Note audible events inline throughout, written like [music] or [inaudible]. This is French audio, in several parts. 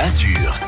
Azur.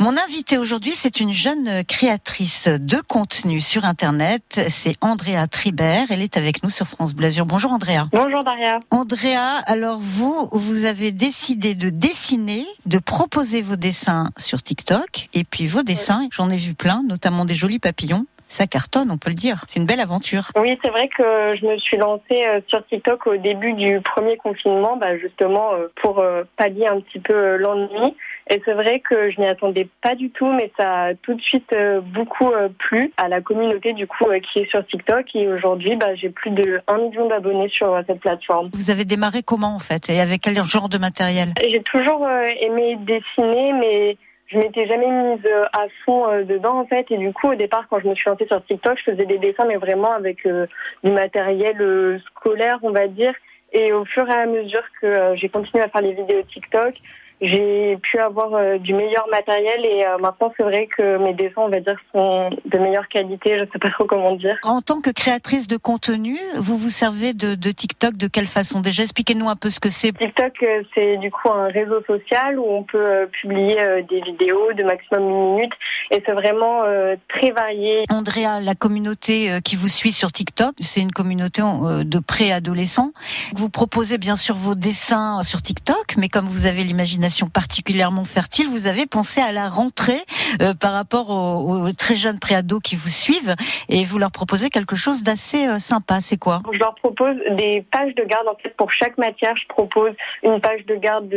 Mon invité aujourd'hui, c'est une jeune créatrice de contenu sur Internet. C'est Andrea Tribert. Elle est avec nous sur France Bleu Azur. Bonjour Andrea. Bonjour Daria. Andrea, alors vous, vous avez décidé de dessiner, de proposer vos dessins sur TikTok. Et puis vos dessins, j'en ai vu plein, notamment des jolis papillons ça cartonne, on peut le dire. C'est une belle aventure. Oui, c'est vrai que je me suis lancée euh, sur TikTok au début du premier confinement, bah, justement euh, pour euh, pallier un petit peu l'ennui. Et c'est vrai que je n'y attendais pas du tout, mais ça a tout de suite beaucoup plu à la communauté du coup qui est sur TikTok. Et aujourd'hui, bah, j'ai plus de 1 million d'abonnés sur cette plateforme. Vous avez démarré comment en fait? Et avec quel genre de matériel? J'ai toujours aimé dessiner, mais je m'étais jamais mise euh, à fond euh, dedans en fait. Et du coup au départ quand je me suis lancée sur TikTok je faisais des dessins mais vraiment avec euh, du matériel scolaire on va dire. Et au fur et à mesure que j'ai continué à faire les vidéos TikTok j'ai pu avoir euh, du meilleur matériel et euh, maintenant c'est vrai que mes dessins, on va dire, sont de meilleure qualité. Je ne sais pas trop comment dire. En tant que créatrice de contenu, vous vous servez de, de TikTok de quelle façon? Déjà, expliquez-nous un peu ce que c'est. TikTok, euh, c'est du coup un réseau social où on peut publier des vidéos de maximum une minute et c'est vraiment très varié. Andrea, la communauté qui vous suit sur TikTok, c'est une communauté de préadolescents. Vous proposez bien sûr vos dessins sur TikTok, mais comme vous avez l'imagination particulièrement fertile, vous avez pensé à la rentrée euh, par rapport aux, très jeunes préados qui vous suivent et vous leur proposez quelque chose d'assez euh, sympa. C'est quoi? Je leur propose des pages de garde. En fait, pour chaque matière, je propose une page de garde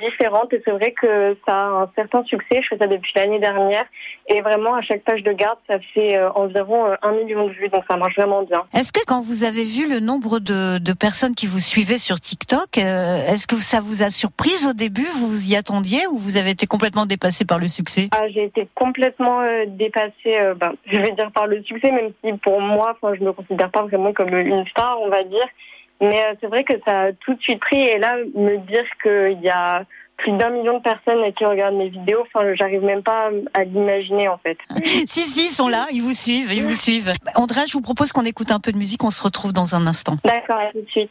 différente et c'est vrai que ça a un certain succès. Je fais ça depuis l'année dernière et vraiment à chaque page de garde, ça fait euh, environ un million de vues, donc ça marche vraiment bien. Est-ce que quand vous avez vu le nombre de, de personnes qui vous suivaient sur TikTok, est-ce que ça vous a surprise au début? Vous vous y attendiez ou vous avez été complètement dépassé par le succès? Ah, J'ai été complètement euh, dépassée, euh, ben, [laughs] je vais dire par le succès, même si pour moi, je me considère pas vraiment comme une star, on va dire. Mais euh, c'est vrai que ça a tout de suite pris. Et là, me dire qu'il y a plus d'un million de personnes qui regardent mes vidéos. Enfin, j'arrive même pas à l'imaginer en fait. [laughs] si si, ils sont là, ils vous suivent, ils vous suivent. André, je vous propose qu'on écoute un peu de musique. On se retrouve dans un instant. D'accord, à tout de suite.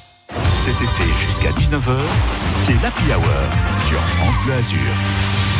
Cet été jusqu'à 19h, c'est l'Happy Hour sur France Bleu Azur.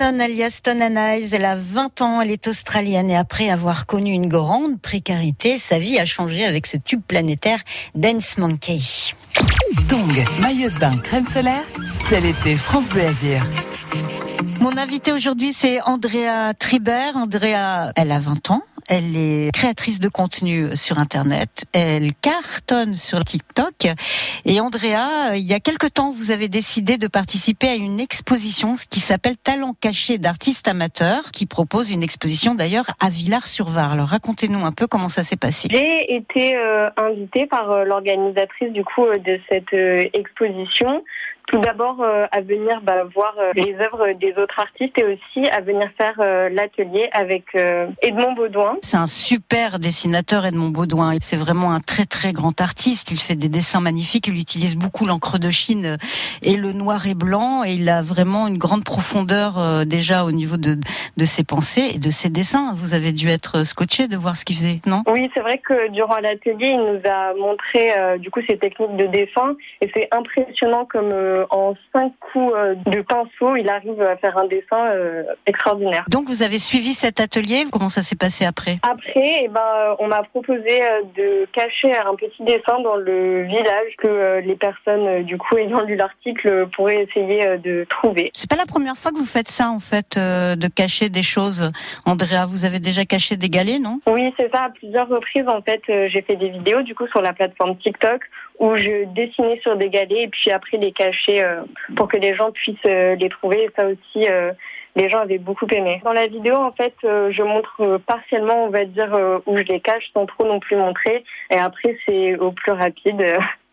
Watson, alias Tonanize, elle a 20 ans, elle est australienne et après avoir connu une grande précarité, sa vie a changé avec ce tube planétaire Dance Monkey. Dong, maillot de bain, crème solaire, c'est l'été France Bleu Azur. Mon invité aujourd'hui, c'est Andrea Tribert. Andrea, elle a 20 ans. Elle est créatrice de contenu sur Internet. Elle cartonne sur TikTok. Et Andrea, il y a quelque temps, vous avez décidé de participer à une exposition qui s'appelle Talent caché d'artistes amateurs, qui propose une exposition d'ailleurs à Villars-sur-Var. Alors racontez-nous un peu comment ça s'est passé. J'ai été euh, invitée par euh, l'organisatrice du coup euh, de cette exposition tout d'abord euh, à venir bah, voir euh, les œuvres des autres artistes et aussi à venir faire euh, l'atelier avec Edmond Baudouin. C'est un super dessinateur Edmond Baudouin. C'est vraiment un très très grand artiste. Il fait des dessins magnifiques. Il utilise beaucoup l'encre de Chine et le noir et blanc. Et il a vraiment une grande profondeur déjà au niveau de, de ses pensées et de ses dessins. Vous avez dû être scotché de voir ce qu'il faisait, non? Oui, c'est vrai que durant l'atelier, il nous a montré du coup ses techniques de dessin et c'est impressionnant comme en cinq coups euh, de pinceau, il arrive à faire un dessin euh, extraordinaire. Donc vous avez suivi cet atelier, comment ça s'est passé après? Après, eh ben, on m'a proposé euh, de cacher un petit dessin dans le village que les personnes du coup ayant lu l'article pourraient essayer de trouver. C'est pas la première fois que vous faites ça en fait, de cacher des choses. Andrea, vous avez déjà caché des galets, non? Oui, c'est ça. À plusieurs reprises, en fait, j'ai fait des vidéos du coup sur la plateforme TikTok où je dessinais sur des galets et puis après les cacher euh, pour que les gens puissent euh, les trouver. Et ça aussi, euh, les gens avaient beaucoup aimé. Dans la vidéo, en fait, je montre partiellement, on va dire, où je les cache sans trop non plus montrer. Et après, c'est au plus rapide.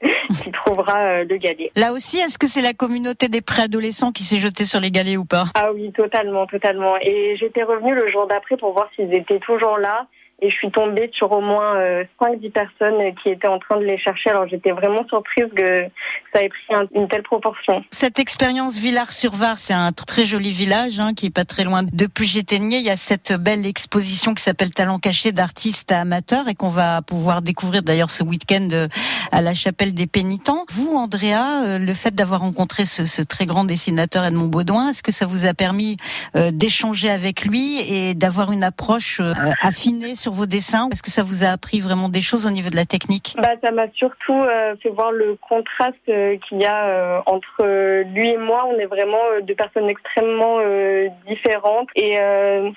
[laughs] qui trouvera le galet. Là aussi, est-ce que c'est la communauté des préadolescents qui s'est jetée sur les galets ou pas? Ah oui, totalement, totalement. Et j'étais revenue le jour d'après pour voir s'ils étaient toujours là et je suis tombée sur au moins euh, 5-10 personnes qui étaient en train de les chercher. Alors j'étais vraiment surprise que ça ait pris une telle proportion. Cette expérience Villars-sur-Var, c'est un très joli village hein, qui est pas très loin de Puget-Théniers. Il y a cette belle exposition qui s'appelle Talent caché d'artistes à amateurs et qu'on va pouvoir découvrir d'ailleurs ce week-end euh, à la chapelle des pénitents. Vous, Andrea, euh, le fait d'avoir rencontré ce, ce, très grand dessinateur Edmond Baudouin, est-ce que ça vous a permis euh, d'échanger avec lui et d'avoir une approche affinée vos dessins Est-ce que ça vous a appris vraiment des choses au niveau de la technique? Bah, Ça m'a surtout euh, fait voir le contraste euh, qu'il y a euh, entre lui et moi. On est vraiment deux personnes extrêmement différentes et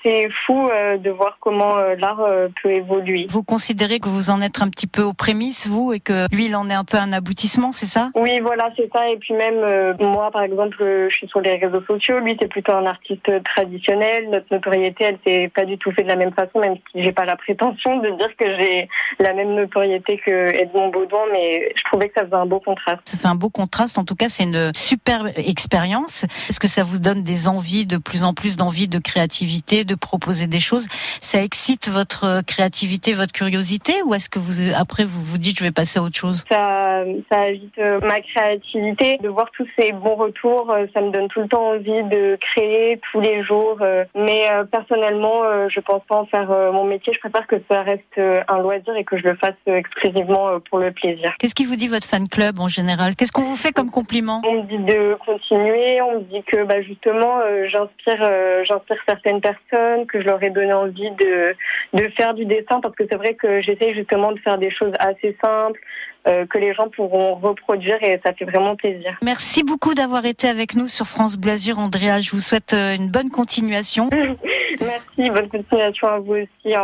c'est fou de voir comment l'art peut évoluer. Vous considérez que vous en êtes un petit peu aux prémices, vous, et que lui, il en est un peu un aboutissement, c'est ça? Oui, voilà, c'est ça. Et puis même, moi, par exemple, je suis sur les réseaux sociaux. Lui, c'est plutôt un artiste traditionnel. Notre notoriété, elle s'est pas du tout fait de la même façon, même si j'ai pas la prétention de dire que j'ai la même notoriété que Edmond Baudouin, mais je trouvais que ça faisait un beau contraste. Ça fait un beau contraste. En tout cas, c'est une super expérience. Est-ce que ça vous donne des envies, de plus en plus d'envie de créativité, de proposer des choses? Ça excite votre créativité, votre curiosité, ou est-ce que vous après vous vous dites je vais passer à autre chose? Ça, ça agite euh, ma créativité, de voir tous ces bons retours. Euh, ça me donne tout le temps envie de créer tous les jours. Euh, mais personnellement, je pense pas en faire mon métier. Je préfère que ça reste euh, un loisir et que je le fasse euh, exclusivement euh, pour le plaisir. Qu'est-ce qui vous dit votre fan club en général? Qu'est-ce qu'on vous fait comme compliment? On me dit de continuer, on me dit que bah, justement j'inspire j'inspire certaines personnes, que je leur ai donné envie de, de faire du dessin parce que c'est vrai que j'essaie justement de faire des choses assez simples, que les gens pourront reproduire et ça fait vraiment plaisir. Merci beaucoup d'avoir été avec nous sur France Blasure, Andrea. Je vous souhaite une bonne continuation. [laughs] Merci, bonne continuation à vous aussi.